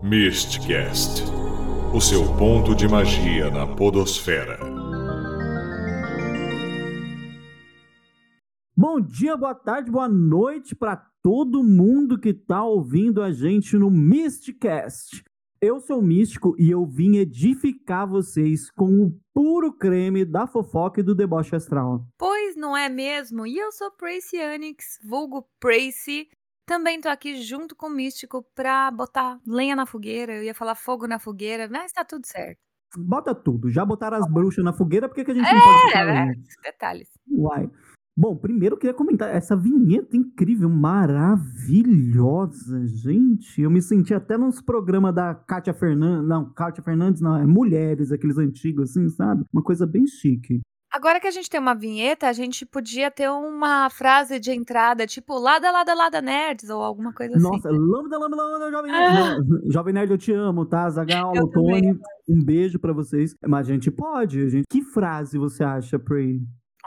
Mistcast o seu ponto de magia na Podosfera. Bom dia, boa tarde, boa noite para todo mundo que tá ouvindo a gente no Mistcast. Eu sou o Místico e eu vim edificar vocês com o puro creme da fofoca e do deboche astral. Pois não é mesmo? E eu sou Pracy Anix, vulgo Pracy. Também tô aqui junto com o Místico pra botar lenha na fogueira. Eu ia falar fogo na fogueira, mas tá tudo certo. Bota tudo. Já botaram as bruxas na fogueira, por que, que a gente não pode botar É, lenha? é, detalhes. Uai. Bom, primeiro eu queria comentar essa vinheta incrível, maravilhosa, gente. Eu me senti até nos programas da Kátia Fernandes. Não, Kátia Fernandes não, é Mulheres, aqueles antigos, assim, sabe? Uma coisa bem chique. Agora que a gente tem uma vinheta, a gente podia ter uma frase de entrada, tipo Lada, Lada, Lada Nerds, ou alguma coisa assim. Nossa, lambda, lambda, lambda, Jovem Nerd. Não, Jovem Nerd, eu te amo, tá? Zagal. Tony, um beijo pra vocês. Mas a gente pode, a gente... Que frase você acha, Prey?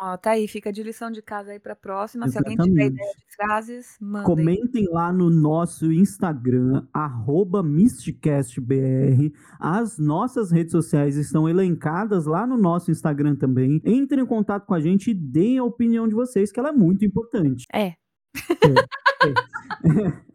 Ó, tá aí, fica de lição de casa aí pra próxima. Se alguém tiver Exatamente. ideia de frases, mandem. Comentem lá no nosso Instagram, arroba MysticastBR. As nossas redes sociais estão elencadas lá no nosso Instagram também. Entrem em contato com a gente e deem a opinião de vocês, que ela é muito importante. É.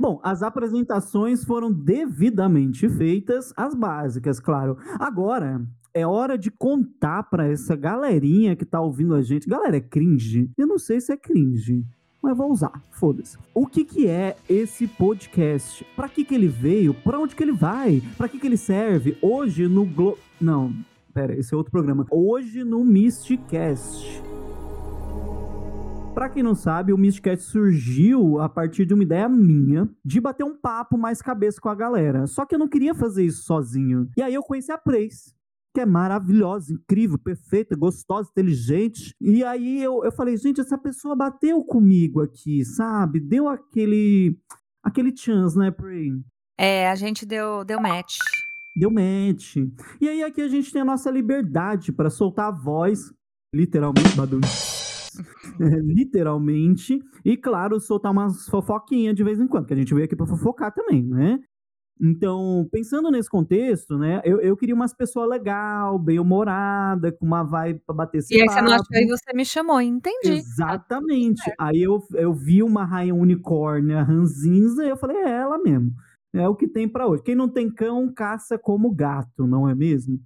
Bom, as apresentações foram devidamente feitas, as básicas, claro. Agora é hora de contar pra essa galerinha que tá ouvindo a gente. Galera, é cringe? Eu não sei se é cringe, mas vou usar, foda-se. O que que é esse podcast? Pra que que ele veio? Pra onde que ele vai? Pra que que ele serve? Hoje no Glo... Não, pera, esse é outro programa. Hoje no Mistcast. Pra quem não sabe, o Mistcast surgiu a partir de uma ideia minha de bater um papo mais cabeça com a galera. Só que eu não queria fazer isso sozinho. E aí eu conheci a Preis, que é maravilhosa, incrível, perfeita, gostosa, inteligente. E aí eu, eu falei, gente, essa pessoa bateu comigo aqui, sabe? Deu aquele aquele chance, né, Prey? É, a gente deu, deu match. Deu match. E aí aqui a gente tem a nossa liberdade para soltar a voz, literalmente, badum. É, literalmente, e claro, soltar umas fofoquinhas de vez em quando, que a gente veio aqui pra fofocar também, né? Então, pensando nesse contexto, né, eu, eu queria umas pessoas legal, bem-humorada, com uma vibe pra bater esse E aí você não papo. achou e você me chamou, entendi. Exatamente. Aí eu, eu vi uma rainha unicórnia ranzinza e eu falei, é ela mesmo. É o que tem pra hoje. Quem não tem cão, caça como gato, não é mesmo?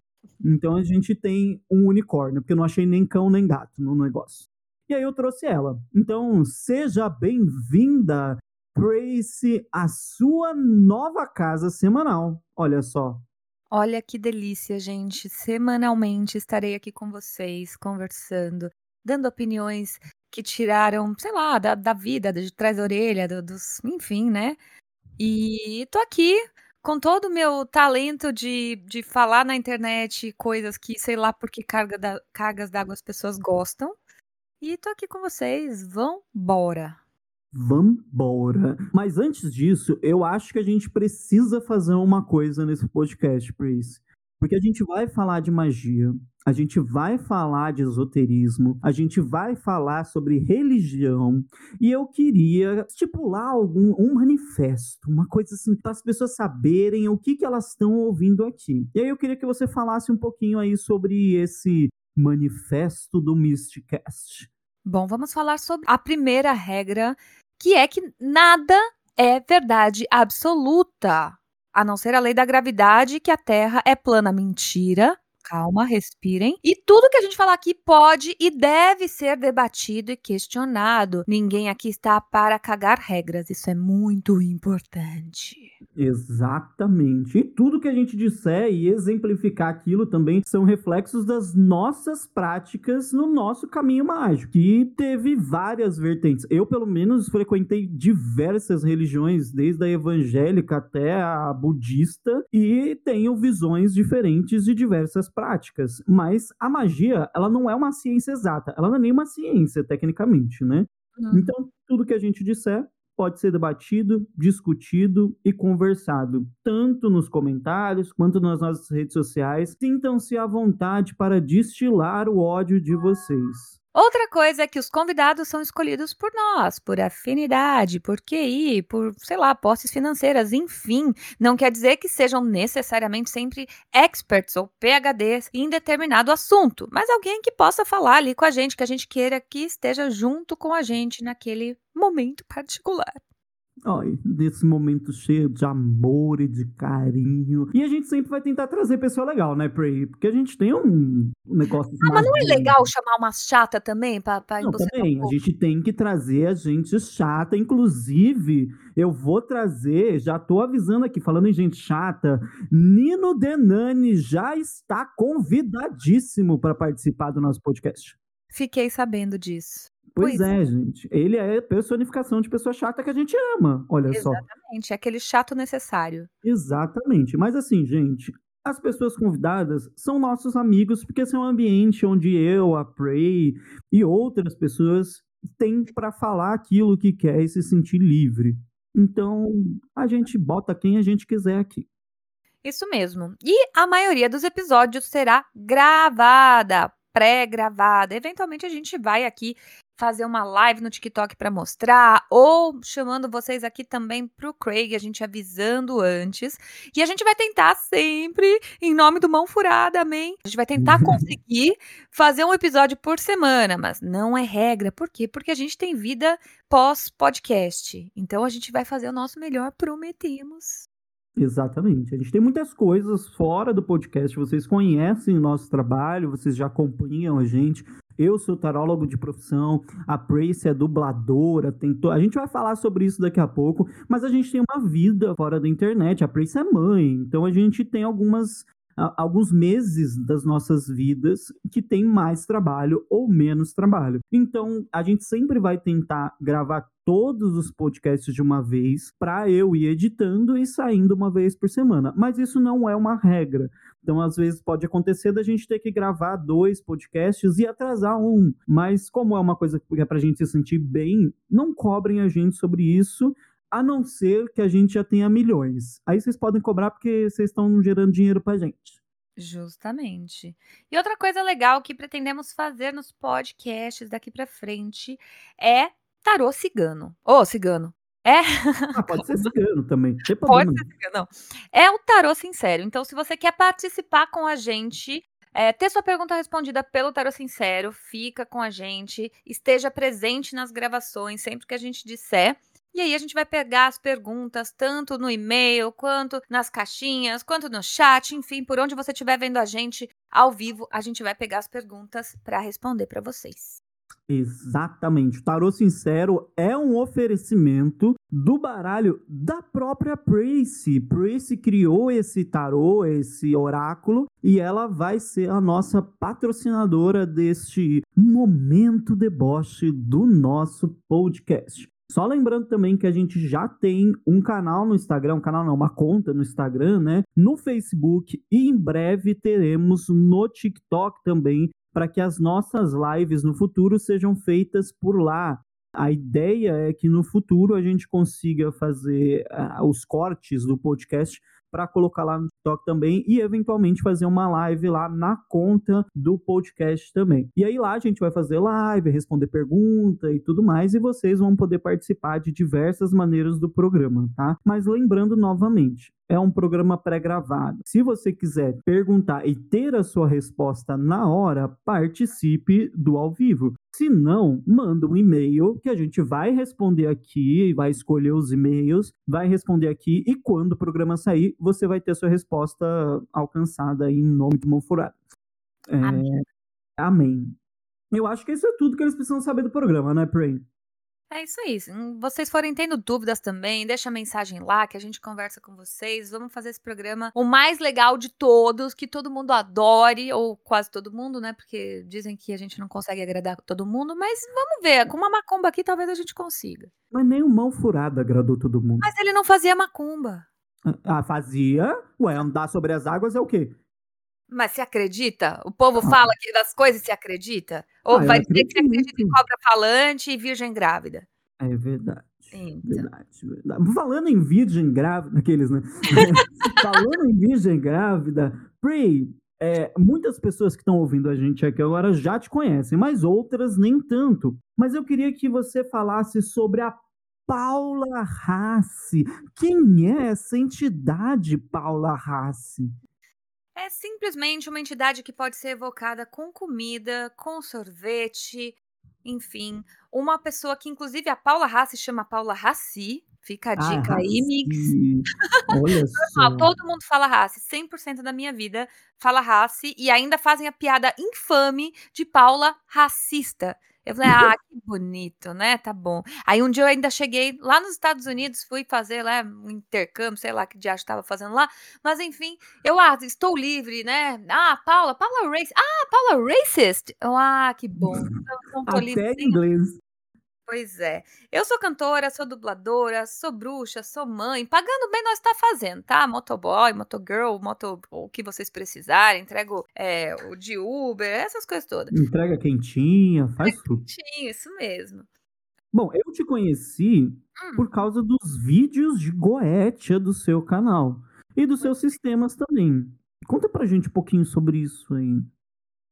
Então a gente tem um unicórnio, porque eu não achei nem cão nem gato no negócio. E aí eu trouxe ela. Então, seja bem-vinda, Tracy, à sua nova casa semanal. Olha só. Olha que delícia, gente. Semanalmente estarei aqui com vocês, conversando, dando opiniões que tiraram, sei lá, da, da vida, de trás da orelha, do- dos, enfim, né? E tô aqui com todo o meu talento de, de falar na internet coisas que, sei lá, por que carga da, cargas d'água as pessoas gostam. E tô aqui com vocês. Vambora. Vambora. Mas antes disso, eu acho que a gente precisa fazer uma coisa nesse podcast, Pris. Porque a gente vai falar de magia, a gente vai falar de esoterismo, a gente vai falar sobre religião, e eu queria estipular algum um manifesto, uma coisa assim, para as pessoas saberem o que, que elas estão ouvindo aqui. E aí eu queria que você falasse um pouquinho aí sobre esse manifesto do Mysticast. Bom, vamos falar sobre a primeira regra, que é que nada é verdade absoluta, a não ser a lei da gravidade, que a Terra é plana. Mentira. Calma, respirem. E tudo que a gente falar aqui pode e deve ser debatido e questionado. Ninguém aqui está para cagar regras. Isso é muito importante. Exatamente. E tudo que a gente disser e exemplificar aquilo também são reflexos das nossas práticas no nosso caminho mágico, que teve várias vertentes. Eu, pelo menos, frequentei diversas religiões, desde a evangélica até a budista, e tenho visões diferentes de diversas práticas. Mas a magia, ela não é uma ciência exata, ela não é nem uma ciência, tecnicamente, né? Então, tudo que a gente disser pode ser debatido, discutido e conversado, tanto nos comentários quanto nas nossas redes sociais. Sintam-se à vontade para destilar o ódio de vocês. Outra coisa é que os convidados são escolhidos por nós, por afinidade, por QI, por, sei lá, posses financeiras, enfim. Não quer dizer que sejam necessariamente sempre experts ou PHDs em determinado assunto, mas alguém que possa falar ali com a gente, que a gente queira que esteja junto com a gente naquele momento particular. Desse momento cheio de amor e de carinho. E a gente sempre vai tentar trazer pessoa legal, né, Prey? Porque a gente tem um negócio. Ah, mas não é legal chamar uma chata também? Pra, pra não, também. Um a gente tem que trazer a gente chata. Inclusive, eu vou trazer, já tô avisando aqui, falando em gente chata, Nino Denani já está convidadíssimo para participar do nosso podcast. Fiquei sabendo disso. Pois, pois é, é, gente. Ele é personificação de pessoa chata que a gente ama, olha Exatamente, só. Exatamente, é aquele chato necessário. Exatamente. Mas assim, gente, as pessoas convidadas são nossos amigos, porque esse é um ambiente onde eu, a Prey e outras pessoas têm para falar aquilo que quer e se sentir livre. Então, a gente bota quem a gente quiser aqui. Isso mesmo. E a maioria dos episódios será gravada, pré-gravada. Eventualmente a gente vai aqui fazer uma live no TikTok para mostrar, ou chamando vocês aqui também para o Craig, a gente avisando antes. E a gente vai tentar sempre, em nome do Mão Furada, amém? A gente vai tentar conseguir fazer um episódio por semana, mas não é regra. Por quê? Porque a gente tem vida pós-podcast. Então a gente vai fazer o nosso melhor, prometemos. Exatamente. A gente tem muitas coisas fora do podcast. Vocês conhecem o nosso trabalho, vocês já acompanham a gente. Eu sou tarólogo de profissão, a Prace é dubladora, tem to... a gente vai falar sobre isso daqui a pouco, mas a gente tem uma vida fora da internet, a Prace é mãe, então a gente tem algumas alguns meses das nossas vidas que tem mais trabalho ou menos trabalho. Então, a gente sempre vai tentar gravar todos os podcasts de uma vez para eu ir editando e saindo uma vez por semana. Mas isso não é uma regra. Então, às vezes, pode acontecer da gente ter que gravar dois podcasts e atrasar um. Mas, como é uma coisa que é para a gente se sentir bem, não cobrem a gente sobre isso, a não ser que a gente já tenha milhões. Aí vocês podem cobrar porque vocês estão gerando dinheiro para gente. Justamente. E outra coisa legal que pretendemos fazer nos podcasts daqui para frente é tarô cigano. Ô, oh, cigano. É. Ah, pode ser cigano também. Pode ser cigano, não. É o tarô sincero. Então, se você quer participar com a gente, é, ter sua pergunta respondida pelo Tarô Sincero, fica com a gente, esteja presente nas gravações sempre que a gente disser. E aí a gente vai pegar as perguntas tanto no e-mail, quanto nas caixinhas, quanto no chat, enfim, por onde você estiver vendo a gente ao vivo, a gente vai pegar as perguntas para responder para vocês. Exatamente. O tarô sincero é um oferecimento do baralho da própria Prace. Prace criou esse tarô, esse oráculo, e ela vai ser a nossa patrocinadora deste momento deboche do nosso podcast. Só lembrando também que a gente já tem um canal no Instagram, um canal não, uma conta no Instagram, né? No Facebook e em breve teremos no TikTok também para que as nossas lives no futuro sejam feitas por lá. A ideia é que no futuro a gente consiga fazer uh, os cortes do podcast para colocar lá no TikTok também e eventualmente fazer uma live lá na conta do podcast também. E aí lá a gente vai fazer live, responder pergunta e tudo mais e vocês vão poder participar de diversas maneiras do programa, tá? Mas lembrando novamente, é um programa pré-gravado. Se você quiser perguntar e ter a sua resposta na hora, participe do ao vivo. Se não, manda um e-mail que a gente vai responder aqui, vai escolher os e-mails, vai responder aqui e quando o programa sair, você vai ter sua resposta alcançada em nome de Monfurado. É... Amém. Amém. Eu acho que isso é tudo que eles precisam saber do programa, né, Pray? É isso aí. Se vocês forem tendo dúvidas também, deixa a mensagem lá que a gente conversa com vocês. Vamos fazer esse programa o mais legal de todos, que todo mundo adore, ou quase todo mundo, né? Porque dizem que a gente não consegue agradar todo mundo, mas vamos ver. Com uma macumba aqui, talvez a gente consiga. Mas nem o mão furado agradou todo mundo. Mas ele não fazia macumba. Ah, fazia? Ué, andar sobre as águas é o quê? Mas se acredita? O povo ah. fala que das coisas se acredita? Ou ah, vai dizer que se acredita em cobra falante e virgem grávida? É verdade. Então. Verdade, verdade. Falando em virgem grávida, aqueles, né? Falando em virgem grávida, Pray, É, muitas pessoas que estão ouvindo a gente aqui agora já te conhecem, mas outras nem tanto. Mas eu queria que você falasse sobre a Paula Rassi. Quem é essa entidade, Paula Rassi? É simplesmente uma entidade que pode ser evocada com comida, com sorvete, enfim. Uma pessoa que, inclusive, a Paula Rassi chama Paula Rassi. Fica a Ah, dica aí, Mix. Olha só. todo mundo fala Rassi. 100% da minha vida fala Rassi. E ainda fazem a piada infame de Paula racista. Eu falei, ah, que bonito, né? Tá bom. Aí um dia eu ainda cheguei lá nos Estados Unidos, fui fazer lá um intercâmbio, sei lá que diacho estava fazendo lá. Mas enfim, eu, ah, estou livre, né? Ah, Paula, Paula Racist. Ah, Paula Racist. Eu, ah, que bom. Então, livre. Até em inglês. Pois é. Eu sou cantora, sou dubladora, sou bruxa, sou mãe. Pagando bem nós tá fazendo, tá? Motoboy, motogirl, moto, o que vocês precisarem. Entrego é, o de Uber, essas coisas todas. Entrega quentinha, faz tudo. Tinha, isso mesmo. Bom, eu te conheci Hum. por causa dos vídeos de Goetia do seu canal e dos seus sistemas também. Conta pra gente um pouquinho sobre isso aí.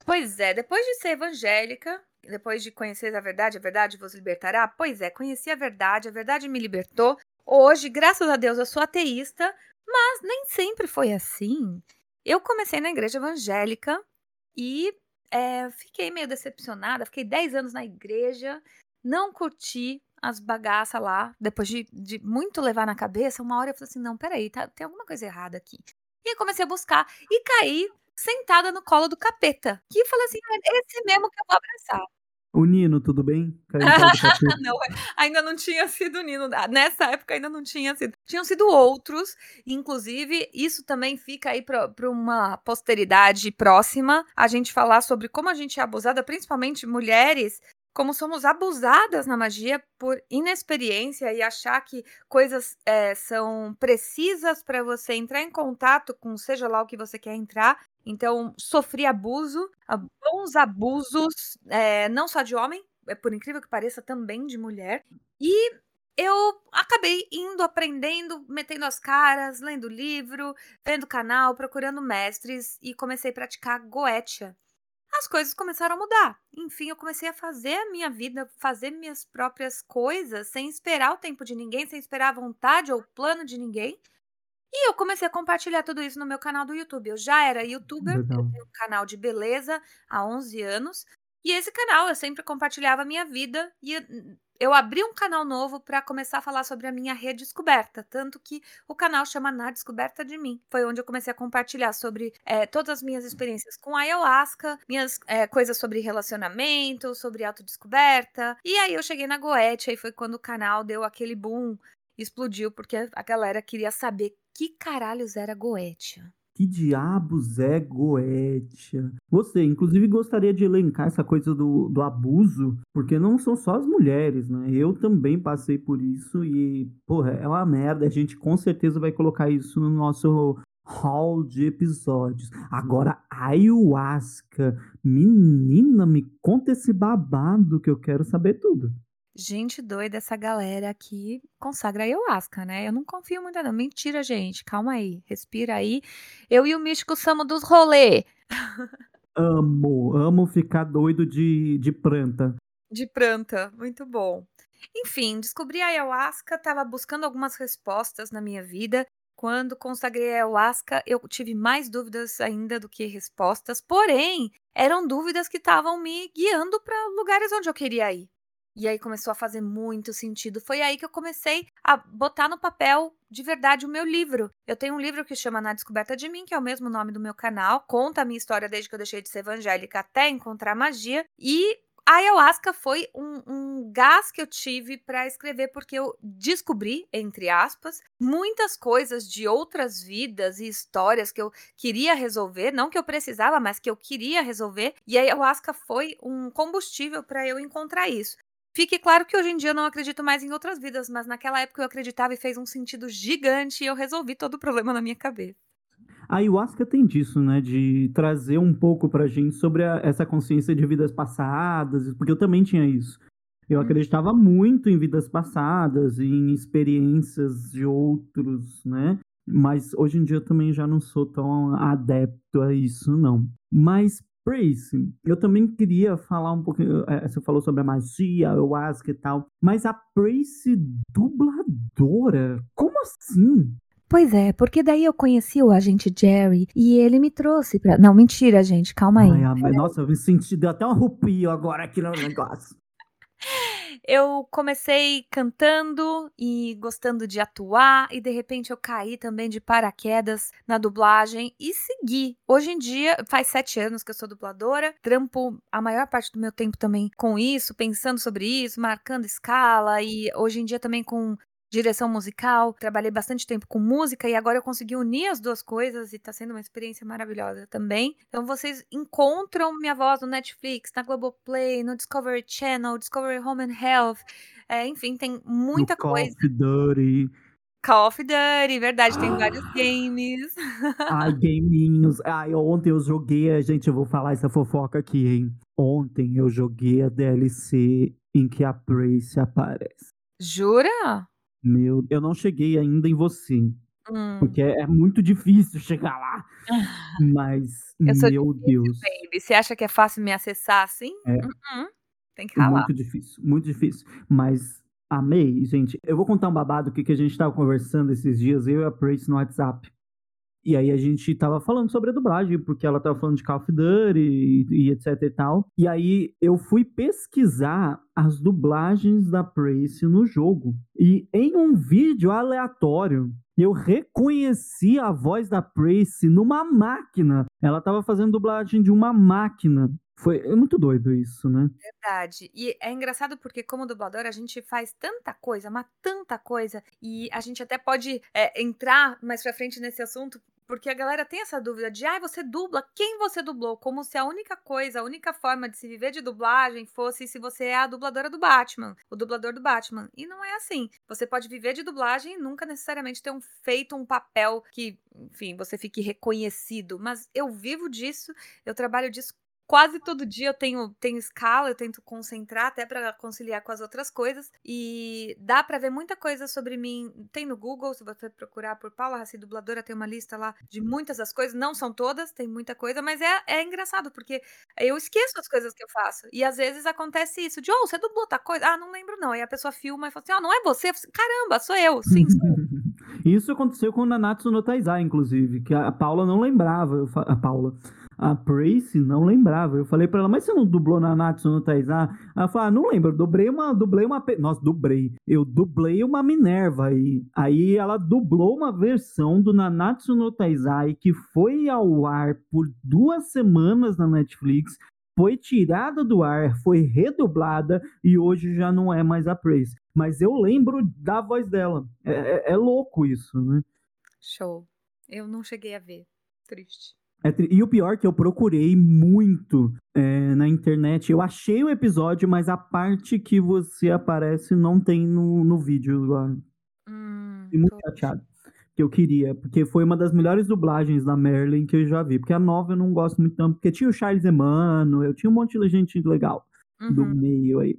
Pois é, depois de ser evangélica, depois de conhecer a verdade, a verdade vos libertará. Pois é, conheci a verdade, a verdade me libertou. Hoje, graças a Deus, eu sou ateísta, mas nem sempre foi assim. Eu comecei na igreja evangélica e é, fiquei meio decepcionada. Fiquei 10 anos na igreja, não curti as bagaças lá. Depois de, de muito levar na cabeça, uma hora eu falei assim: não, peraí, tá, tem alguma coisa errada aqui. E comecei a buscar e caí sentada no colo do capeta. Que falei assim: é esse mesmo que eu vou abraçar. O Nino, tudo bem? Não, ainda não tinha sido o Nino. Ah, Nessa época ainda não tinha sido. Tinham sido outros. Inclusive, isso também fica aí para uma posteridade próxima. A gente falar sobre como a gente é abusada, principalmente mulheres. Como somos abusadas na magia por inexperiência e achar que coisas é, são precisas para você entrar em contato com seja lá o que você quer entrar. Então, sofri abuso, bons abusos, é, não só de homem, é, por incrível que pareça, também de mulher. E eu acabei indo, aprendendo, metendo as caras, lendo livro, vendo canal, procurando mestres e comecei a praticar Goetia. As coisas começaram a mudar. Enfim, eu comecei a fazer a minha vida, fazer minhas próprias coisas, sem esperar o tempo de ninguém, sem esperar a vontade ou o plano de ninguém. E eu comecei a compartilhar tudo isso no meu canal do YouTube. Eu já era youtuber, eu Legal. tenho um canal de beleza há 11 anos. E esse canal eu sempre compartilhava a minha vida. E eu- abri um canal novo para começar a falar sobre a minha redescoberta. Tanto que o canal chama Na Descoberta de Mim. Foi onde eu comecei a compartilhar sobre eh, todas as minhas experiências com ayahuasca, minhas eh, coisas sobre relacionamento, sobre autodescoberta. E aí eu cheguei na Goetia e foi quando o canal deu aquele boom explodiu porque a galera queria saber que caralhos era Goetia. Que diabos é Goetia? Gostei. Inclusive, gostaria de elencar essa coisa do, do abuso, porque não são só as mulheres, né? Eu também passei por isso e, porra, é uma merda. A gente com certeza vai colocar isso no nosso hall de episódios. Agora, ayahuasca. Menina, me conta esse babado que eu quero saber tudo. Gente doida, essa galera que consagra ayahuasca, né? Eu não confio muito, não. Mentira, gente. Calma aí. Respira aí. Eu e o místico somos dos rolê. Amo, amo ficar doido de, de planta. De planta. Muito bom. Enfim, descobri a ayahuasca, tava buscando algumas respostas na minha vida. Quando consagrei a ayahuasca, eu tive mais dúvidas ainda do que respostas, porém, eram dúvidas que estavam me guiando para lugares onde eu queria ir. E aí começou a fazer muito sentido. Foi aí que eu comecei a botar no papel de verdade o meu livro. Eu tenho um livro que chama Na Descoberta de Mim, que é o mesmo nome do meu canal, conta a minha história desde que eu deixei de ser evangélica até encontrar magia. E a ayahuasca foi um, um gás que eu tive para escrever, porque eu descobri, entre aspas, muitas coisas de outras vidas e histórias que eu queria resolver, não que eu precisava, mas que eu queria resolver, e a ayahuasca foi um combustível para eu encontrar isso. Fique claro que hoje em dia eu não acredito mais em outras vidas, mas naquela época eu acreditava e fez um sentido gigante e eu resolvi todo o problema na minha cabeça. A ayahuasca tem disso, né? De trazer um pouco pra gente sobre a- essa consciência de vidas passadas, porque eu também tinha isso. Eu Hum. acreditava muito em vidas passadas, em experiências de outros, né? Mas hoje em dia eu também já não sou tão adepto a isso, não. Mas, Prace, eu também queria falar um pouquinho. é, Você falou sobre a magia, ayahuasca e tal. Mas a Prace dubladora? Como assim? Pois é, porque daí eu conheci o agente Jerry e ele me trouxe pra. Não, mentira, gente, calma aí. Ai, nossa, eu me senti, deu até um arrepio agora aqui no negócio. Eu comecei cantando e gostando de atuar, e de repente eu caí também de paraquedas na dublagem e segui. Hoje em dia, faz sete anos que eu sou dubladora, trampo a maior parte do meu tempo também com isso, pensando sobre isso, marcando escala, e hoje em dia também com direção musical. Trabalhei bastante tempo com música e agora eu consegui unir as duas coisas e tá sendo uma experiência maravilhosa também. Então vocês encontram minha voz no Netflix, na Globoplay, no Discovery Channel, Discovery Home and Health. É, enfim, tem muita no Call coisa. of Duty. Call of Duty, verdade, tem vários games. Ai, gaminhos. Ai, ontem eu joguei, gente, eu vou falar essa fofoca aqui, hein? Ontem eu joguei a DLC em que a Prace aparece. Jura? Meu, eu não cheguei ainda em você, Hum. porque é, é muito difícil chegar lá. Mas, meu difícil, Deus, baby. Você acha que é fácil me acessar assim? É. Uh-uh. Tem que ralar. muito difícil, muito difícil. Mas amei, gente. Eu vou contar um babado que, que a gente tava conversando esses dias, eu e a Prace no WhatsApp. E aí a gente tava falando sobre a dublagem, porque ela tava falando de Call of Duty e, e etc e tal. E aí eu fui pesquisar as dublagens da Prace no jogo. E em um vídeo aleatório, eu reconheci a voz da Prace numa máquina. Ela tava fazendo dublagem de uma máquina. Foi é muito doido isso, né? Verdade. E é engraçado porque, como dublador, a gente faz tanta coisa, mas tanta coisa. E a gente até pode é, entrar mais pra frente nesse assunto, porque a galera tem essa dúvida de, ah, você dubla, quem você dublou? Como se a única coisa, a única forma de se viver de dublagem fosse se você é a dubladora do Batman, o dublador do Batman. E não é assim. Você pode viver de dublagem e nunca necessariamente ter um, feito um papel que, enfim, você fique reconhecido. Mas eu vivo disso, eu trabalho disso quase todo dia eu tenho, tenho escala, eu tento concentrar até para conciliar com as outras coisas. E dá para ver muita coisa sobre mim. Tem no Google, se você procurar por Paula Raci Dubladora, tem uma lista lá de muitas das coisas. Não são todas, tem muita coisa, mas é, é engraçado, porque eu esqueço as coisas que eu faço. E às vezes acontece isso: de, oh, você dublou tal coisa? Ah, não lembro não. Aí a pessoa filma e fala assim: oh, não é você? Caramba, sou eu. Sim, sou. Isso aconteceu com Nanatsu no Taizai, inclusive, que a Paula não lembrava. A Paula. A Prace não lembrava. Eu falei pra ela, mas você não dublou Nanatsu no Taizai? Ela falou, ah, não lembro. Dublei uma. Dublei uma. Nossa, dublei. Eu dublei uma Minerva aí. Aí ela dublou uma versão do Nanatsu no Taizai que foi ao ar por duas semanas na Netflix. Foi tirada do ar, foi redublada e hoje já não é mais a Prace. Mas eu lembro da voz dela. É, é- é louco isso, né? Show. Eu não cheguei a ver. Triste. É tri- e o pior é que eu procurei muito é, na internet. Eu achei o episódio, mas a parte que você aparece não tem no, no vídeo lá. Hum, Fiquei muito chateado. Que eu queria, porque foi uma das melhores dublagens da Merlin que eu já vi. Porque a nova eu não gosto muito tanto, porque tinha o Charles Emmanuel, tinha um monte de gente legal do Uhum. meio aí.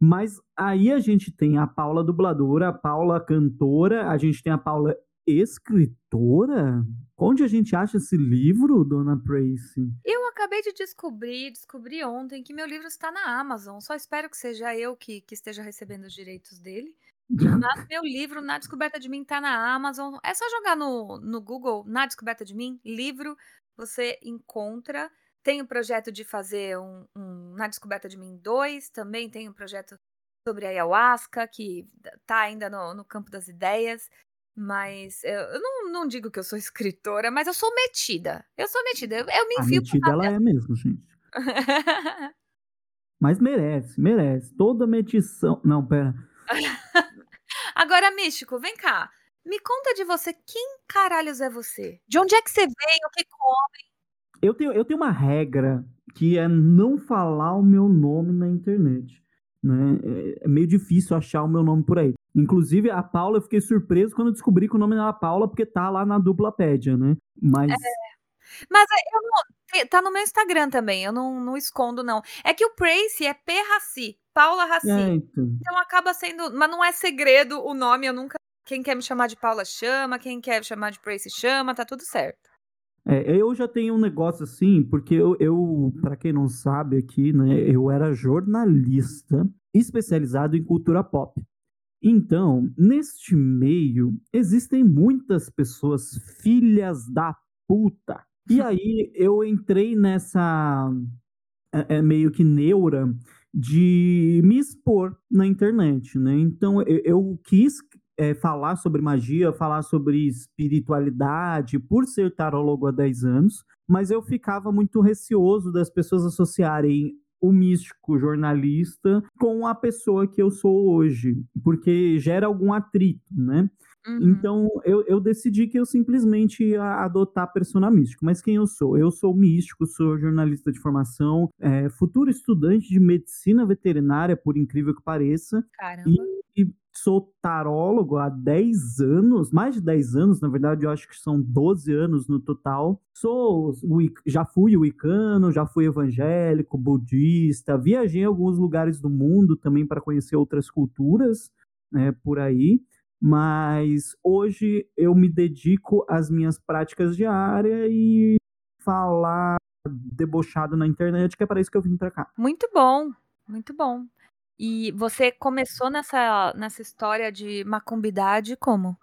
Mas aí a gente tem a Paula dubladora, a Paula cantora, a gente tem a Paula escritora. Onde a gente acha esse livro, Dona Prace? Eu acabei de descobrir, descobri ontem, que meu livro está na Amazon. Só espero que seja eu que, que esteja recebendo os direitos dele. Mas meu livro, Na Descoberta de Mim, tá na Amazon. É só jogar no, no Google, Na Descoberta de Mim, livro, você encontra. Tem o projeto de fazer um, um Na Descoberta de Mim 2, também tem um projeto sobre a ayahuasca, que tá ainda no, no campo das ideias. Mas eu, eu não, não digo que eu sou escritora, mas eu sou metida. Eu sou metida. Eu, eu me A enfio por metida ela é mesmo, gente. Mas merece, merece. Toda metição. Não, pera. Agora, Místico, vem cá. Me conta de você. Quem caralhos é você? De onde é que você veio? O que come? Eu tenho, eu tenho uma regra que é não falar o meu nome na internet. Né? É- É meio difícil achar o meu nome por aí. Inclusive, a Paula, eu fiquei surpreso quando eu descobri que o nome dela é Paula, porque tá lá na duplapédia, né? Mas. Mas é, eu não. Tá no meu Instagram também. Eu não, não escondo, não. É que o Prace é P. Raci. Paula Raci. É, então. Então acaba sendo. Mas não é segredo o nome, eu nunca Quem quer me chamar de Paula chama, quem quer me chamar de Prace chama, tá tudo certo. É, eu já tenho um negócio assim, porque eu, eu para quem não sabe aqui, né, eu era jornalista especializado em cultura pop. Então, neste meio, existem muitas pessoas filhas da puta. E aí eu entrei nessa é, é meio que neura de me expor na internet, né? Então eu, eu quis é, falar sobre magia, falar sobre espiritualidade, por ser tarólogo há 10 anos, mas eu ficava muito receoso das pessoas associarem o místico jornalista com a pessoa que eu sou hoje, porque gera algum atrito, né? Uhum. Então eu, eu, decidi que eu simplesmente ia adotar persona místico. Mas quem eu sou? Eu sou místico, sou jornalista de formação, é, futuro estudante de medicina veterinária, por incrível que pareça. Caramba. E, e sou tarólogo há 10 anos, mais de 10 anos, na verdade, eu acho que são 12 anos no total. Sou já fui wicano, já fui evangélico, budista, viajei em alguns lugares do mundo também para conhecer outras culturas, né, por aí. Mas hoje eu me dedico às minhas práticas diárias e falar debochado na internet, que é para isso que eu vim para cá. Muito bom, muito bom. E você começou nessa, nessa história de macumbidade como?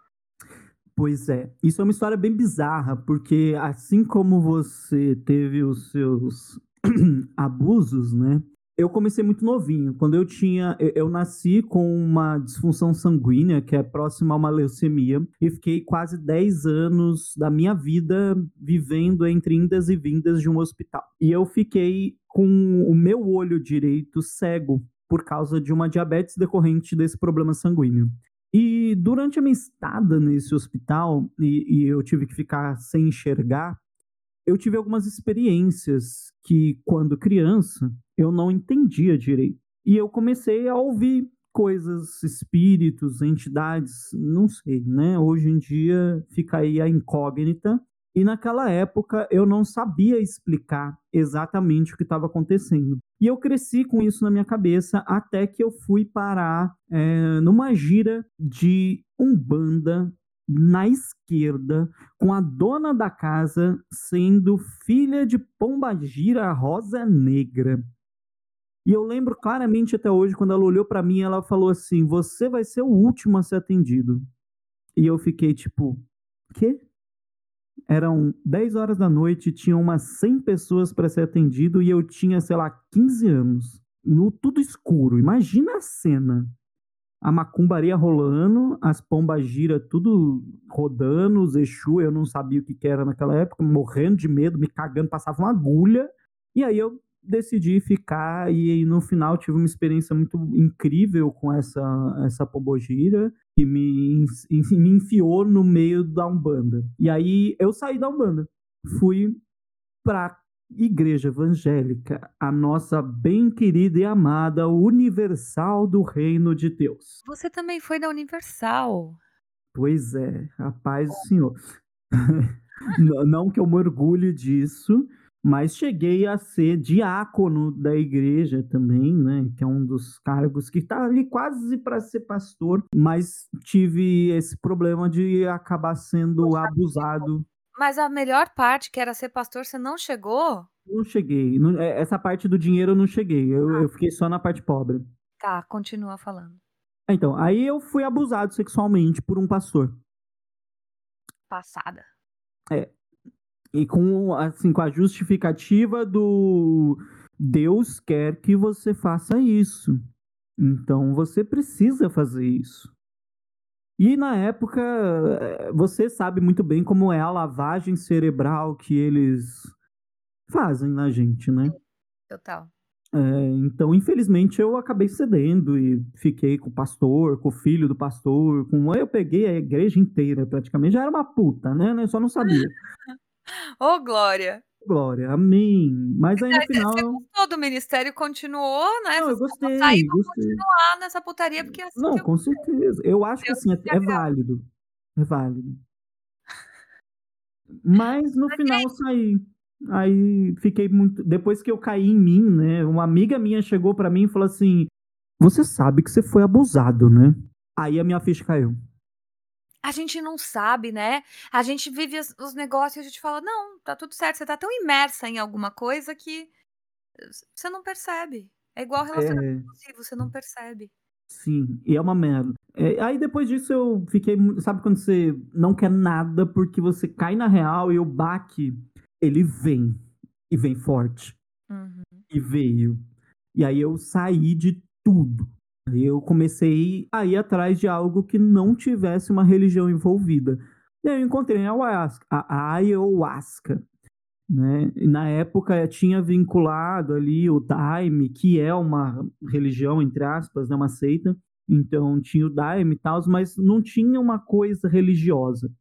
Pois é, isso é uma história bem bizarra, porque assim como você teve os seus abusos, né? Eu comecei muito novinho. Quando eu tinha. Eu nasci com uma disfunção sanguínea, que é próxima a uma leucemia, e fiquei quase 10 anos da minha vida vivendo entre indas e vindas de um hospital. E eu fiquei com o meu olho direito cego por causa de uma diabetes decorrente desse problema sanguíneo. E durante a minha estada nesse hospital, e, e eu tive que ficar sem enxergar, eu tive algumas experiências que, quando criança, eu não entendia direito. E eu comecei a ouvir coisas, espíritos, entidades, não sei, né? Hoje em dia fica aí a incógnita. E naquela época eu não sabia explicar exatamente o que estava acontecendo. E eu cresci com isso na minha cabeça até que eu fui parar é, numa gira de umbanda na esquerda, com a dona da casa sendo filha de Pombagira Rosa Negra. E eu lembro claramente até hoje, quando ela olhou para mim, ela falou assim: Você vai ser o último a ser atendido. E eu fiquei tipo: Quê? Eram 10 horas da noite, tinham umas 100 pessoas para ser atendido e eu tinha, sei lá, 15 anos. No tudo escuro. Imagina a cena a macumbaria rolando, as pombas gira tudo rodando, os Exu, eu não sabia o que, que era naquela época, morrendo de medo, me cagando, passava uma agulha, e aí eu decidi ficar e no final tive uma experiência muito incrível com essa essa pombogira que me, me enfiou no meio da Umbanda. E aí eu saí da Umbanda, fui para Igreja Evangélica, a nossa bem querida e amada Universal do Reino de Deus. Você também foi da Universal. Pois é, a paz do Senhor. Não que eu me orgulhe disso, mas cheguei a ser diácono da igreja também, né? Que é um dos cargos que está ali quase para ser pastor, mas tive esse problema de acabar sendo abusado mas a melhor parte, que era ser pastor, você não chegou? Não cheguei. É, essa parte do dinheiro eu não cheguei. Eu, ah. eu fiquei só na parte pobre. Tá, continua falando. Então, aí eu fui abusado sexualmente por um pastor. Passada. É. E com, assim, com a justificativa do Deus quer que você faça isso. Então você precisa fazer isso. E na época, você sabe muito bem como é a lavagem cerebral que eles fazem na gente, né? Total. É, então, infelizmente, eu acabei cedendo e fiquei com o pastor, com o filho do pastor, com eu peguei a igreja inteira praticamente. Já era uma puta, né? Eu só não sabia. Ô, oh, Glória! Glória, amém. Mas aí no final. Você gostou do ministério, continuou, né? Não, eu gostei. Sair gostei. continuar nessa putaria, porque assim. Não, com certeza. Eu acho que assim, é, é válido. É válido. Mas no Mas final eu saí. Aí fiquei muito. Depois que eu caí em mim, né? Uma amiga minha chegou para mim e falou assim: Você sabe que você foi abusado, né? Aí a minha ficha caiu. A gente não sabe, né? A gente vive os, os negócios e a gente fala, não, tá tudo certo. Você tá tão imersa em alguma coisa que você não percebe. É igual relacionamento é... você não percebe. Sim, e é uma merda. É, aí depois disso eu fiquei. Sabe quando você não quer nada porque você cai na real e o baque, ele vem. E vem forte. Uhum. E veio. E aí eu saí de tudo. Eu comecei a ir atrás de algo que não tivesse uma religião envolvida. E aí eu encontrei a ayahuasca. A ayahuasca né? Na época tinha vinculado ali o Daime, que é uma religião, entre aspas, né? uma seita. Então tinha o Daime e tal, mas não tinha uma coisa religiosa.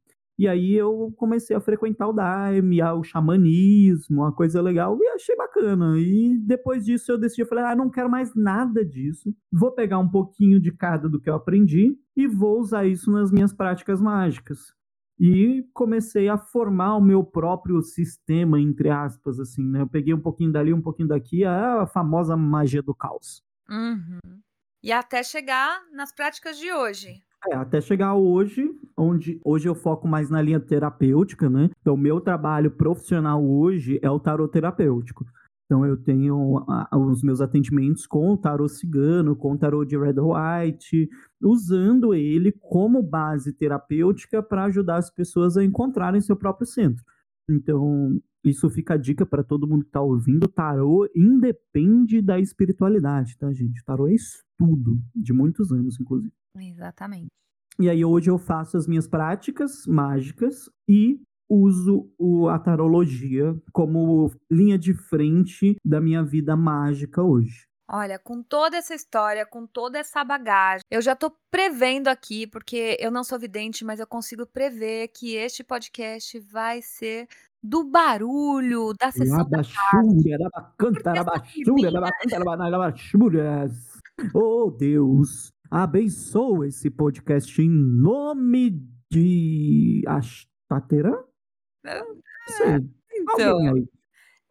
E aí eu comecei a frequentar o Daime, o xamanismo, uma coisa legal, e achei bacana. E depois disso eu decidi, eu falei, ah, não quero mais nada disso. Vou pegar um pouquinho de cada do que eu aprendi e vou usar isso nas minhas práticas mágicas e comecei a formar o meu próprio sistema, entre aspas, assim, né? Eu peguei um pouquinho dali, um pouquinho daqui, a famosa magia do caos. Uhum. E até chegar nas práticas de hoje. É, até chegar hoje, onde hoje eu foco mais na linha terapêutica, né? Então, meu trabalho profissional hoje é o tarot terapêutico. Então eu tenho os meus atendimentos com o tarot cigano, com o tarot de red white, usando ele como base terapêutica para ajudar as pessoas a encontrarem seu próprio centro. Então, isso fica a dica para todo mundo que está ouvindo. Tarô independe da espiritualidade, tá, gente? Tarô é estudo, de muitos anos, inclusive. Exatamente. E aí, hoje eu faço as minhas práticas mágicas e uso o, a tarologia como linha de frente da minha vida mágica hoje. Olha, com toda essa história, com toda essa bagagem, eu já tô prevendo aqui, porque eu não sou vidente, mas eu consigo prever que este podcast vai ser do barulho da sessão da Oh, Deus, abençoa esse podcast em nome de Astatera? É, então,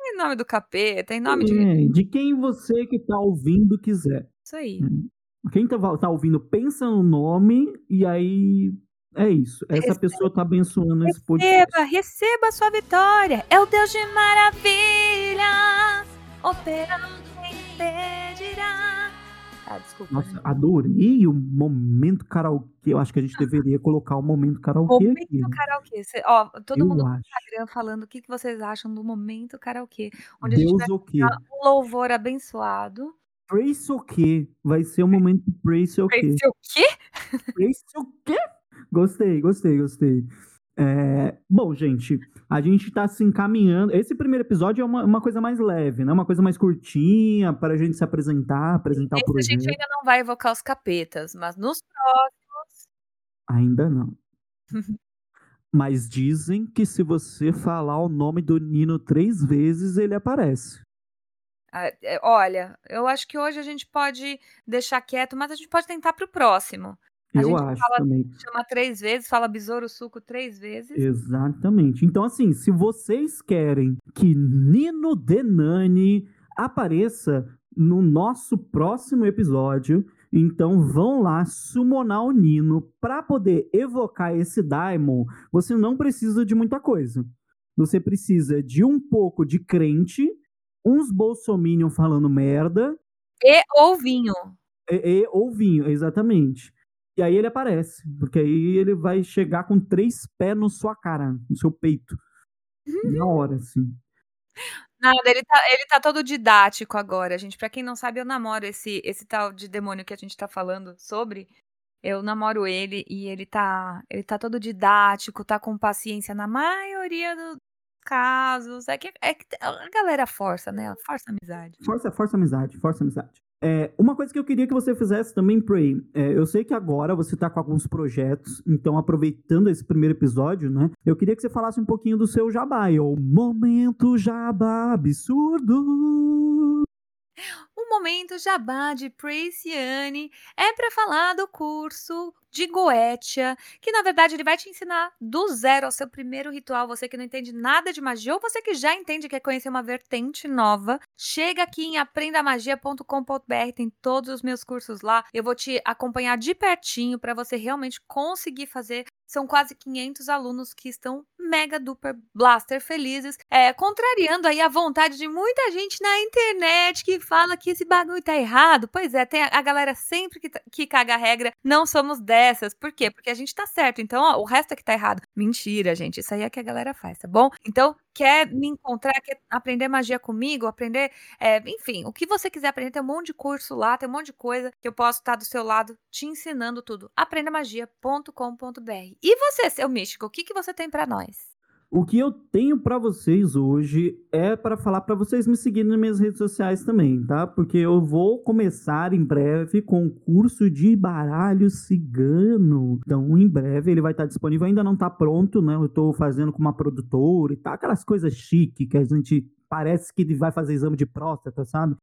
em nome do capeta, em nome é, de. De quem você que tá ouvindo quiser. Isso aí. É. Quem tá, tá ouvindo, pensa no nome e aí é isso. Essa receba, pessoa tá abençoando esse podcast. Receba, receba a sua vitória. É o Deus de maravilha. Operando em ah, desculpa. Nossa, gente. adorei o momento karaokê. Eu acho que a gente deveria colocar o momento karaokê momento aqui. Momento karaokê. Cê, ó, todo Eu mundo acho. no Instagram falando o que, que vocês acham do momento karaokê. Onde Deus a o quê? um louvor abençoado. Praise o quê? Vai ser o momento praise o quê? Praise o quê? Praise o quê? Gostei, gostei, gostei. É, bom, gente, a gente está se encaminhando. Esse primeiro episódio é uma, uma coisa mais leve, né? Uma coisa mais curtinha para a gente se apresentar, apresentar Esse o projeto. A gente ainda não vai evocar os capetas, mas nos próximos. Ainda não. mas dizem que se você falar o nome do Nino três vezes, ele aparece. Ah, é, olha, eu acho que hoje a gente pode deixar quieto, mas a gente pode tentar para o próximo. A eu acho fala, também. Chama três vezes, fala besouro suco três vezes. Exatamente. Então, assim, se vocês querem que Nino Denani apareça no nosso próximo episódio, então vão lá summonar o Nino para poder evocar esse Daimon. Você não precisa de muita coisa. Você precisa de um pouco de crente, uns bolsominion falando merda. E ou vinho. E, e ou vinho, exatamente. E aí ele aparece, porque aí ele vai chegar com três pés na sua cara, no seu peito. Na hora, assim. Nada, ele tá, ele tá todo didático agora, gente. Pra quem não sabe, eu namoro esse, esse tal de demônio que a gente tá falando sobre. Eu namoro ele e ele tá, ele tá todo didático, tá com paciência na maioria dos casos. É que, é que a galera força, né? Força a amizade. Força, força amizade, força amizade. É, uma coisa que eu queria que você fizesse também, Prey, é, eu sei que agora você está com alguns projetos, então aproveitando esse primeiro episódio, né? Eu queria que você falasse um pouquinho do seu jabá, é o Momento Jabá Absurdo. O Momento Jabá de Preciane é para falar do curso de Goetia, que na verdade ele vai te ensinar do zero ao seu primeiro ritual. Você que não entende nada de magia ou você que já entende e quer conhecer uma vertente nova, chega aqui em aprendamagia.com.br, tem todos os meus cursos lá. Eu vou te acompanhar de pertinho para você realmente conseguir fazer são quase 500 alunos que estão mega duper blaster felizes, é, contrariando aí a vontade de muita gente na internet que fala que esse bagulho tá errado. Pois é, tem a, galera sempre que, que caga a regra, não somos dessas. Por quê? Porque a gente tá certo, então ó, o resto é que tá errado. Mentira, gente, isso aí é que a galera faz, tá bom? Então, quer me encontrar, quer aprender magia comigo, aprender, é, enfim, o que você quiser aprender, tem um monte de curso lá, tem um monte de coisa que eu posso estar do seu lado te ensinando tudo. aprendamagia.com.br. E você, seu místico, o que, que você tem para nós? O que eu tenho para vocês hoje é para falar para vocês me seguirem nas minhas redes sociais também, tá? Porque eu vou começar em breve com o curso de baralho cigano. Então, em breve ele vai estar disponível. Ainda não está pronto, né? Eu estou fazendo com uma produtora e tal, aquelas coisas chique que a gente parece que vai fazer exame de próstata, sabe?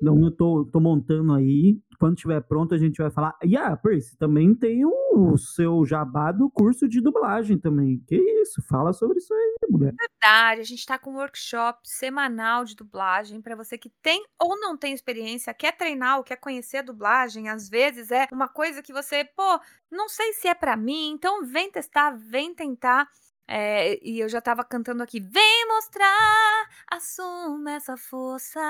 Então eu tô, tô montando aí. Quando estiver pronto, a gente vai falar. E ah, Percy, também tem o seu jabá do curso de dublagem também. Que isso? Fala sobre isso aí, mulher. Verdade, a gente tá com um workshop semanal de dublagem para você que tem ou não tem experiência, quer treinar ou quer conhecer a dublagem. Às vezes é uma coisa que você, pô, não sei se é para mim, então vem testar, vem tentar. É, e eu já tava cantando aqui, vem mostrar, assuma essa força.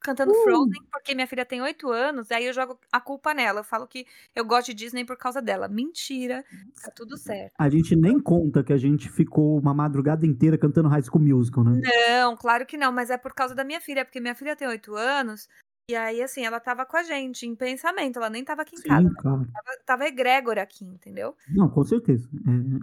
Cantando uh. Frozen, porque minha filha tem oito anos, aí eu jogo a culpa nela. Eu falo que eu gosto de Disney por causa dela. Mentira, tá tudo certo. A gente nem conta que a gente ficou uma madrugada inteira cantando High School Musical, né? Não, claro que não, mas é por causa da minha filha, porque minha filha tem oito anos, e aí, assim, ela tava com a gente em pensamento, ela nem tava aqui em Sim, casa. Claro. Tava, tava egrégora aqui, entendeu? Não, com certeza.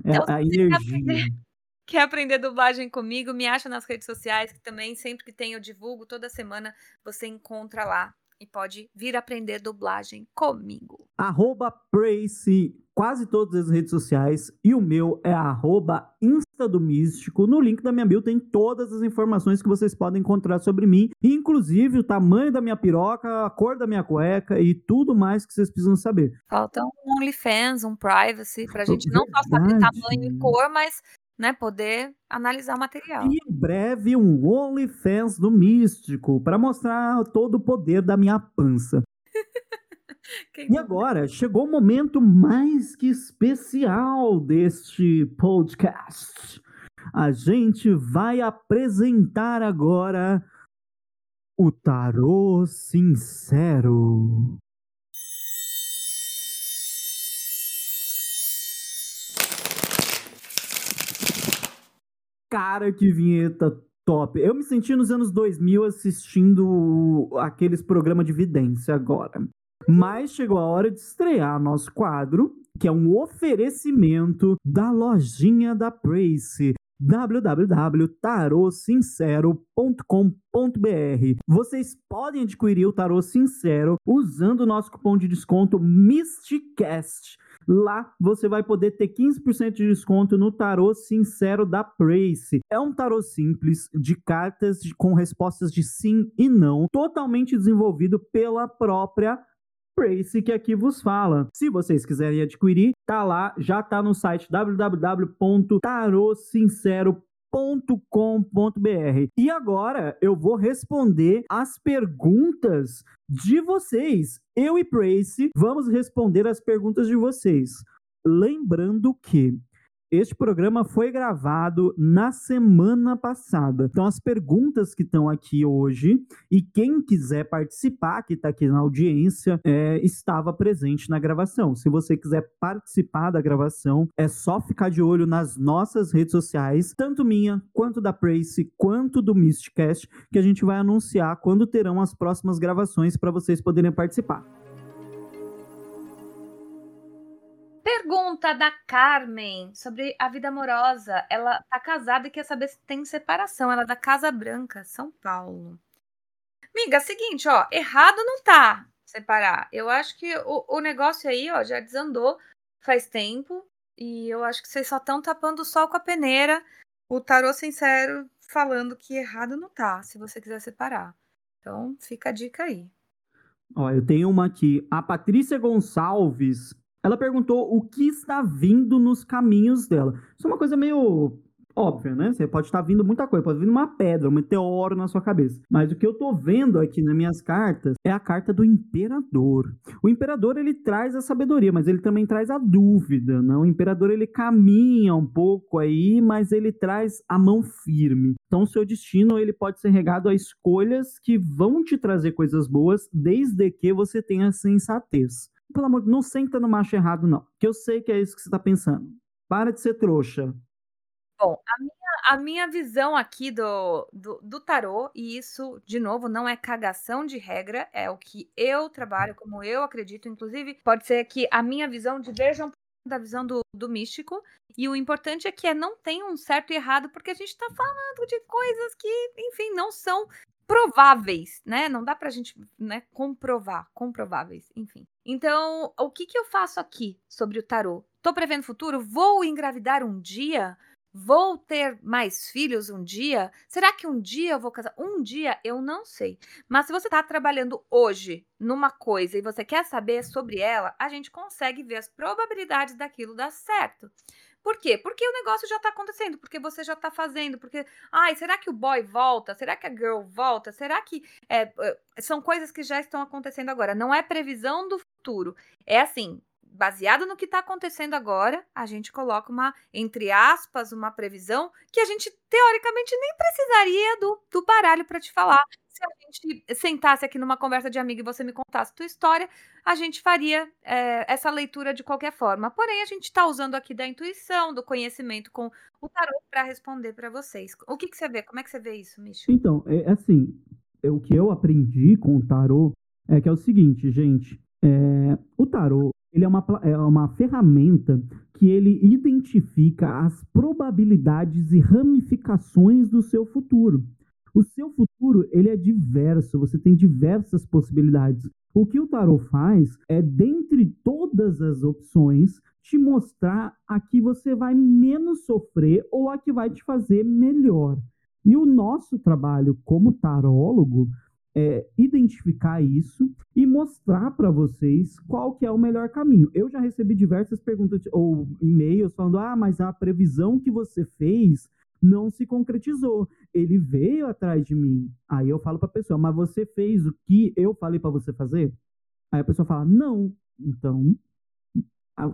É, é então, a energia. Quer aprender, quer aprender dublagem comigo? Me acha nas redes sociais, que também sempre que tem eu divulgo, toda semana você encontra lá e pode vir aprender dublagem comigo. Arroba Prace, quase todas as redes sociais. E o meu é arroba Do Místico. No link da minha bio tem todas as informações que vocês podem encontrar sobre mim, inclusive o tamanho da minha piroca, a cor da minha cueca e tudo mais que vocês precisam saber. Falta um OnlyFans, um privacy, pra gente não só saber tamanho e cor, mas né, poder analisar o material. E em breve um OnlyFans do Místico para mostrar todo o poder da minha pança. e agora chegou o momento mais que especial deste podcast. A gente vai apresentar agora o tarô sincero. Cara, que vinheta top. Eu me senti nos anos 2000 assistindo aqueles programas de vidência agora. Mas chegou a hora de estrear nosso quadro, que é um oferecimento da lojinha da Prace www.tarosincero.com.br. Vocês podem adquirir o Tarô Sincero usando o nosso cupom de desconto MYSTICAST. Lá você vai poder ter 15% de desconto no tarô sincero da Prace. É um tarô simples de cartas com respostas de sim e não, totalmente desenvolvido pela própria Prace que aqui vos fala. Se vocês quiserem adquirir, tá lá, já tá no site www.tarosincero.com com.br E agora eu vou responder as perguntas de vocês. Eu e Prace vamos responder as perguntas de vocês. Lembrando que este programa foi gravado na semana passada. Então, as perguntas que estão aqui hoje e quem quiser participar, que está aqui na audiência, é, estava presente na gravação. Se você quiser participar da gravação, é só ficar de olho nas nossas redes sociais, tanto minha, quanto da Prace, quanto do Mistcast, que a gente vai anunciar quando terão as próximas gravações para vocês poderem participar. Pergunta da Carmen sobre a vida amorosa. Ela tá casada e quer saber se tem separação. Ela é da Casa Branca, São Paulo. Miga, seguinte, ó, errado não tá separar. Eu acho que o, o negócio aí, ó, já desandou faz tempo. E eu acho que vocês só estão tapando o sol com a peneira. O tarô sincero falando que errado não tá, se você quiser separar. Então, fica a dica aí. Ó, eu tenho uma aqui. A Patrícia Gonçalves Ela perguntou o que está vindo nos caminhos dela. Isso é uma coisa meio óbvia, né? Você pode estar vindo muita coisa, pode vir uma pedra, um meteoro na sua cabeça. Mas o que eu tô vendo aqui nas minhas cartas é a carta do imperador. O imperador ele traz a sabedoria, mas ele também traz a dúvida, né? O imperador ele caminha um pouco aí, mas ele traz a mão firme. Então o seu destino ele pode ser regado a escolhas que vão te trazer coisas boas, desde que você tenha sensatez. Pelo amor, não senta no macho errado não, que eu sei que é isso que você está pensando. Para de ser trouxa. Bom, a minha, a minha visão aqui do, do, do tarô, e isso, de novo, não é cagação de regra, é o que eu trabalho, como eu acredito. Inclusive, pode ser que a minha visão diverja um da visão do, do místico. E o importante é que é, não tem um certo e errado, porque a gente está falando de coisas que, enfim, não são prováveis, né? Não dá pra gente né, comprovar, comprováveis, enfim. Então, o que, que eu faço aqui sobre o tarô? Tô prevendo futuro? Vou engravidar um dia? Vou ter mais filhos um dia? Será que um dia eu vou casar? Um dia eu não sei. Mas se você está trabalhando hoje numa coisa e você quer saber sobre ela, a gente consegue ver as probabilidades daquilo dar certo. Por quê? Porque o negócio já está acontecendo, porque você já está fazendo, porque, ai, será que o boy volta? Será que a girl volta? Será que é, são coisas que já estão acontecendo agora? Não é previsão do futuro. É assim, baseado no que está acontecendo agora, a gente coloca uma, entre aspas, uma previsão que a gente teoricamente nem precisaria do, do baralho para te falar. Se a gente sentasse aqui numa conversa de amigo e você me contasse tua história, a gente faria é, essa leitura de qualquer forma. Porém, a gente está usando aqui da intuição, do conhecimento com o tarot para responder para vocês. O que, que você vê? Como é que você vê isso, Micho? Então, é assim, é, o que eu aprendi com o tarot é que é o seguinte, gente. É, o tarot ele é uma, é uma ferramenta que ele identifica as probabilidades e ramificações do seu futuro. O seu futuro ele é diverso, você tem diversas possibilidades. O que o tarot faz é, dentre todas as opções, te mostrar a que você vai menos sofrer ou a que vai te fazer melhor. E o nosso trabalho como tarólogo é, identificar isso e mostrar para vocês qual que é o melhor caminho. Eu já recebi diversas perguntas ou e-mails falando: ah, mas a previsão que você fez não se concretizou. Ele veio atrás de mim. Aí eu falo para a pessoa: mas você fez o que eu falei para você fazer? Aí a pessoa fala: não. Então,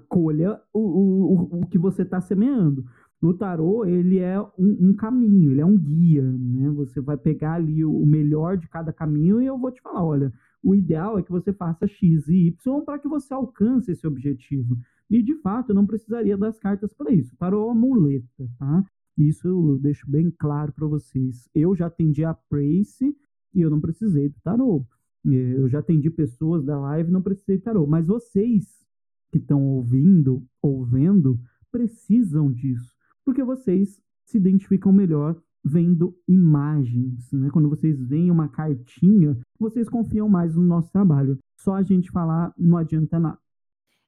colha o, o, o que você está semeando. No tarô, ele é um, um, caminho, ele é um guia, né? Você vai pegar ali o, melhor de cada caminho e eu vou te falar, olha, o ideal é que você faça X e Y para que você alcance esse objetivo. E, de fato, eu não precisaria das cartas para isso. O tarô é uma muleta, tá? Isso eu deixo bem claro para vocês. Eu já atendi a Prace e eu não precisei do tarô. Eu já atendi pessoas da live e não precisei do tarô. Mas vocês que estão ouvindo ou vendo precisam disso porque vocês se identificam melhor vendo imagens, né? Quando vocês veem uma cartinha, vocês confiam mais no nosso trabalho. Só a gente falar não adianta nada.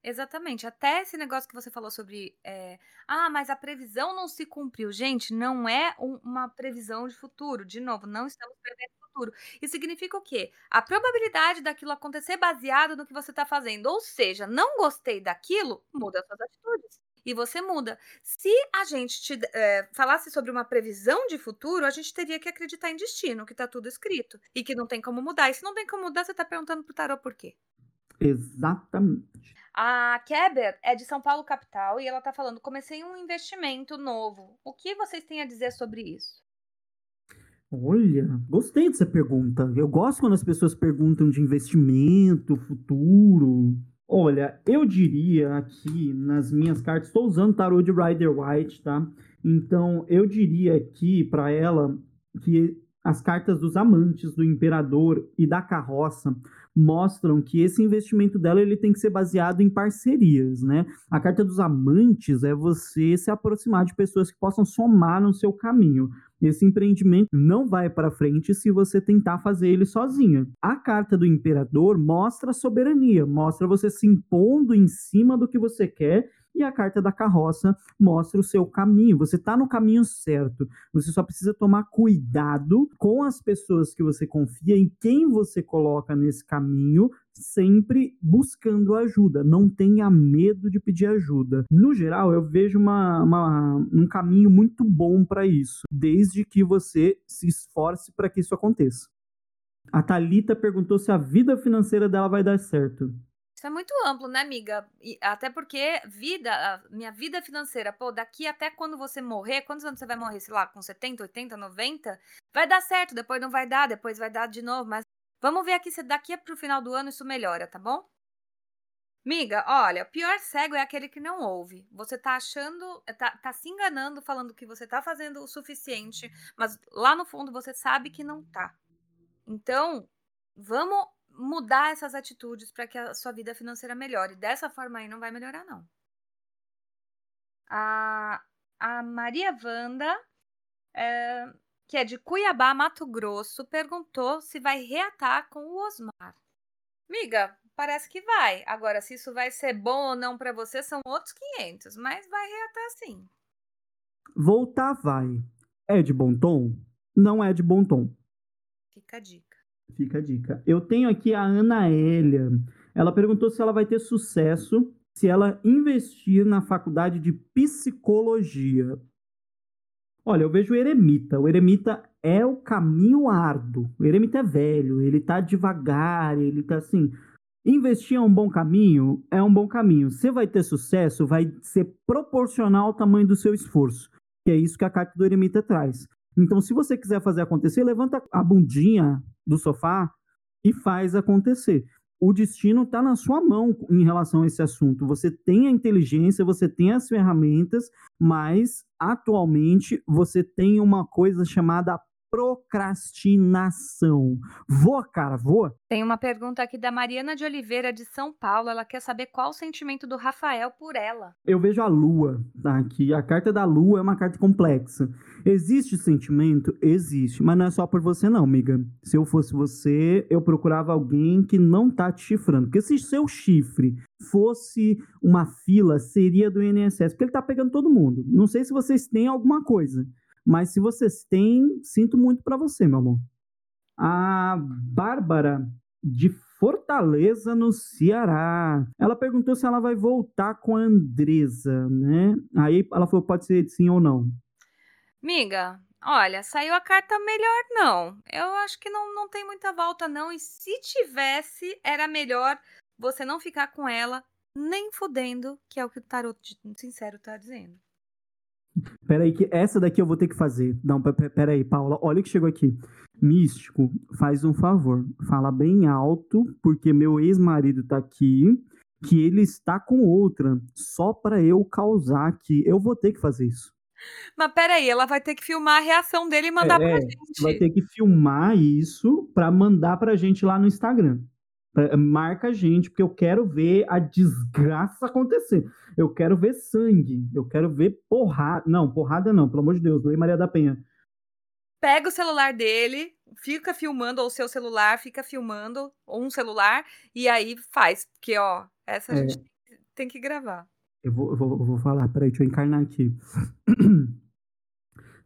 Exatamente. Até esse negócio que você falou sobre. É, ah, mas a previsão não se cumpriu. Gente, não é um, uma previsão de futuro. De novo, não estamos prevendo futuro. Isso significa o quê? A probabilidade daquilo acontecer baseado no que você está fazendo. Ou seja, não gostei daquilo, muda suas atitudes e você muda. Se a gente te, é, falasse sobre uma previsão de futuro, a gente teria que acreditar em destino, que tá tudo escrito e que não tem como mudar. E se não tem como mudar, você tá perguntando pro tarô por quê? Exatamente. A Keber é de São Paulo, capital, e ela tá falando: comecei um investimento novo. O que vocês têm a dizer sobre isso? Olha, gostei dessa pergunta. Eu gosto quando as pessoas perguntam de investimento, futuro. Olha, eu diria aqui nas minhas cartas, estou usando tarô de Rider White, tá? Então, eu diria aqui para ela que as cartas dos amantes, do imperador e da carroça mostram que esse investimento dela ele tem que ser baseado em parcerias, né? A carta dos amantes é você se aproximar de pessoas que possam somar no seu caminho. Esse empreendimento não vai para frente se você tentar fazer ele sozinha. A carta do imperador mostra a soberania, mostra você se impondo em cima do que você quer e a carta da carroça mostra o seu caminho. Você está no caminho certo. Você só precisa tomar cuidado com as pessoas que você confia, em quem você coloca nesse caminho, sempre buscando ajuda. Não tenha medo de pedir ajuda. No geral, eu vejo uma, uma um caminho muito bom para isso, desde que você se esforce para que isso aconteça. A Talita perguntou se a vida financeira dela vai dar certo. Isso é muito amplo, né, amiga? E até porque vida, minha vida financeira, pô, daqui até quando você morrer, quantos anos você vai morrer? Sei lá, com 70, 80, 90? Vai dar certo, depois não vai dar, depois vai dar de novo, mas vamos ver aqui se daqui pro final do ano isso melhora, tá bom? Miga, olha, o pior cego é aquele que não ouve. Você tá achando, tá, tá se enganando, falando que você tá fazendo o suficiente, mas lá no fundo você sabe que não tá. Então, vamos mudar essas atitudes para que a sua vida financeira melhore. Dessa forma aí não vai melhorar, não. A, a Maria Wanda, é, que é de Cuiabá, Mato Grosso, perguntou se vai reatar com o Osmar. Miga, parece que vai. Agora, se isso vai ser bom ou não para você, são outros 500, mas vai reatar sim. Voltar vai. É de bom tom? Não é de bom tom. Fica a dica. Fica a dica. Eu tenho aqui a Ana Elia. Ela perguntou se ela vai ter sucesso se ela investir na faculdade de psicologia. Olha, eu vejo o eremita. O eremita é o caminho árduo. O eremita é velho, ele tá devagar, ele tá assim. Investir é um bom caminho? É um bom caminho. Você vai ter sucesso, vai ser proporcional ao tamanho do seu esforço. Que é isso que a carta do eremita traz. Então, se você quiser fazer acontecer, levanta a bundinha do sofá e faz acontecer. O destino está na sua mão em relação a esse assunto. Você tem a inteligência, você tem as ferramentas, mas atualmente você tem uma coisa chamada procrastinação. Voa, cara, voa. Tem uma pergunta aqui da Mariana de Oliveira, de São Paulo. Ela quer saber qual o sentimento do Rafael por ela. Eu vejo a lua tá? aqui. A carta da lua é uma carta complexa. Existe sentimento? Existe. Mas não é só por você, não, amiga. Se eu fosse você, eu procurava alguém que não tá te chifrando. Porque se seu chifre fosse uma fila, seria do INSS. Porque ele tá pegando todo mundo. Não sei se vocês têm alguma coisa. Mas se vocês têm, sinto muito para você, meu amor. A Bárbara de Fortaleza, no Ceará. Ela perguntou se ela vai voltar com a Andresa, né? Aí ela falou pode ser sim ou não. Miga, olha, saiu a carta melhor não. Eu acho que não, não tem muita volta não. E se tivesse, era melhor você não ficar com ela nem fudendo, que é o que o tarot sincero tá dizendo. Peraí, que essa daqui eu vou ter que fazer. Não, peraí, Paula, olha o que chegou aqui. Místico, faz um favor, fala bem alto, porque meu ex-marido tá aqui, que ele está com outra, só para eu causar aqui. Eu vou ter que fazer isso. Mas peraí, ela vai ter que filmar a reação dele e mandar é, pra gente. Vai ter que filmar isso pra mandar pra gente lá no Instagram. Marca a gente, porque eu quero ver a desgraça acontecer. Eu quero ver sangue. Eu quero ver porrada. Não, porrada não, pelo amor de Deus. Lei Maria da Penha. Pega o celular dele, fica filmando, ou o seu celular fica filmando, ou um celular, e aí faz. Porque, ó, essa a é. gente tem que gravar. Eu vou, eu vou, eu vou falar, peraí, deixa eu encarnar aqui.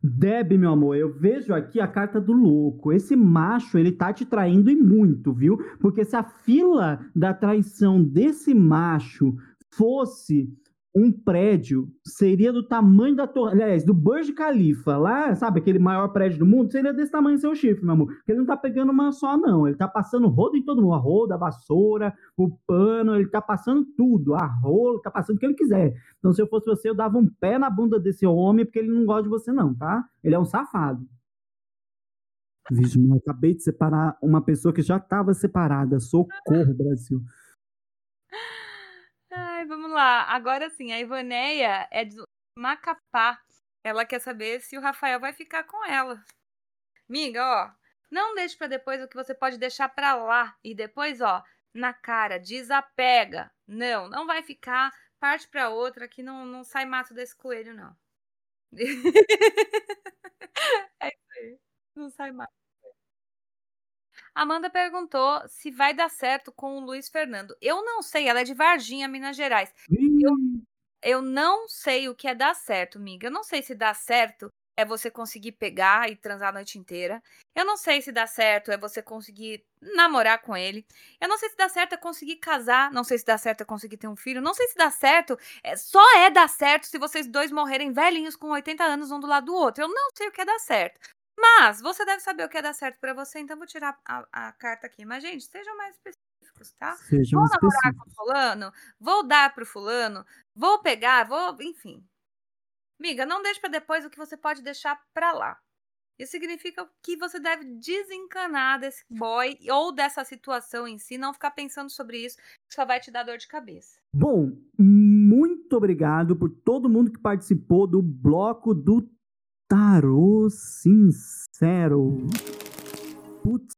Deb, meu amor, eu vejo aqui a carta do louco. Esse macho, ele tá te traindo e muito, viu? Porque se a fila da traição desse macho fosse um prédio seria do tamanho da torre, aliás, do Burj Khalifa, lá, sabe, aquele maior prédio do mundo, seria desse tamanho seu chifre, meu amor. Porque ele não tá pegando uma só, não. Ele tá passando rodo em todo mundo, a roda, a vassoura, o pano, ele tá passando tudo, a rola, tá passando o que ele quiser. Então, se eu fosse você, eu dava um pé na bunda desse homem, porque ele não gosta de você, não, tá? Ele é um safado. Vixe, eu acabei de separar uma pessoa que já estava separada. Socorro, Brasil. Vamos lá. Agora sim, a Ivaneia é de Macapá. Ela quer saber se o Rafael vai ficar com ela. Miga, ó, não deixe para depois o que você pode deixar para lá. E depois, ó, na cara, desapega. Não, não vai ficar. Parte para outra que não, não sai mato desse coelho, não. é isso aí. Não sai mato. Amanda perguntou se vai dar certo com o Luiz Fernando. Eu não sei, ela é de Varginha, Minas Gerais. Eu, eu não sei o que é dar certo, miga. Eu não sei se dá certo é você conseguir pegar e transar a noite inteira. Eu não sei se dá certo é você conseguir namorar com ele. Eu não sei se dá certo é conseguir casar. Não sei se dá certo é conseguir ter um filho. Não sei se dá certo. É, só é dar certo se vocês dois morrerem velhinhos com 80 anos um do lado do outro. Eu não sei o que é dar certo. Mas você deve saber o que é dar certo para você, então vou tirar a, a, carta aqui. Mas, gente, sejam mais específicos, tá? Sejam vou namorar com fulano, vou dar pro fulano, vou pegar, vou. Enfim. Miga, não deixe para depois o que você pode deixar para lá. Isso significa que você deve desencanar desse boy ou dessa situação em si, não ficar pensando sobre isso, que só vai te dar dor de cabeça. Bom, muito obrigado por todo mundo que participou do bloco do Tarô Sincero. Putz,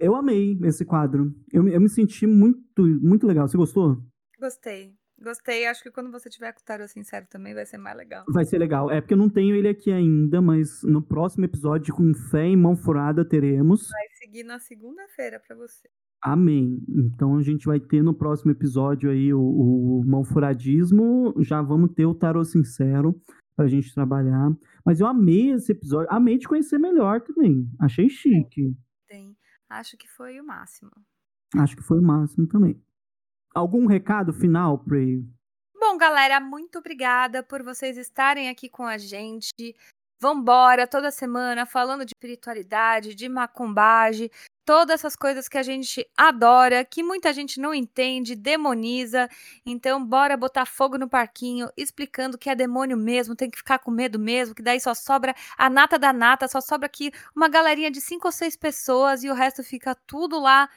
eu amei esse quadro. Eu, eu me senti muito, muito legal. Você gostou? Gostei. Gostei, acho que quando você tiver com o tarô sincero também vai ser mais legal. Vai ser legal. É porque eu não tenho ele aqui ainda, mas no próximo episódio, com fé e mão furada, teremos. Vai seguir na segunda-feira para você. Amém. Então a gente vai ter no próximo episódio aí o, o mão furadismo. Já vamos ter o tarô sincero pra gente trabalhar. Mas eu amei esse episódio. Amei te conhecer melhor também. Achei chique. Tem. Acho que foi o máximo. Acho que foi o máximo também. Algum recado final, Prey? Bom, galera, muito obrigada por vocês estarem aqui com a gente. Vambora, toda semana falando de espiritualidade, de macumbagem, todas essas coisas que a gente adora, que muita gente não entende, demoniza. Então, bora botar fogo no parquinho, explicando que é demônio mesmo, tem que ficar com medo mesmo, que daí só sobra a nata da nata, só sobra aqui uma galerinha de cinco ou seis pessoas e o resto fica tudo lá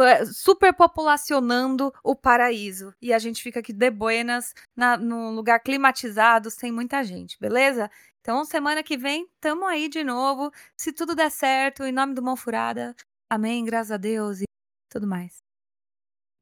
é, superpopulacionando o paraíso. E a gente fica aqui de buenas, na, num lugar climatizado, sem muita gente, beleza? Então, semana que vem, tamo aí de novo. Se tudo der certo, em nome do Mão Furada. Amém, graças a Deus e tudo mais.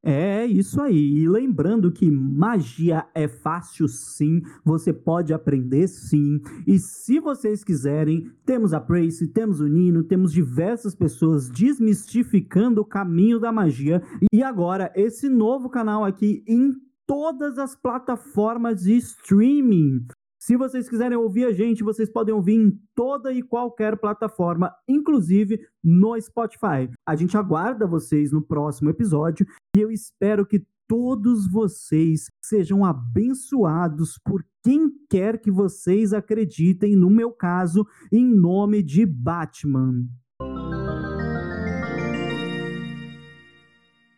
É isso aí. E lembrando que magia é fácil sim, você pode aprender sim. E se vocês quiserem, temos a Prace, temos o Nino, temos diversas pessoas desmistificando o caminho da magia. E agora, esse novo canal aqui em todas as plataformas de streaming. Se vocês quiserem ouvir a gente, vocês podem ouvir em toda e qualquer plataforma, inclusive no Spotify. A gente aguarda vocês no próximo episódio e eu espero que todos vocês sejam abençoados por quem quer que vocês acreditem, no meu caso, em nome de Batman.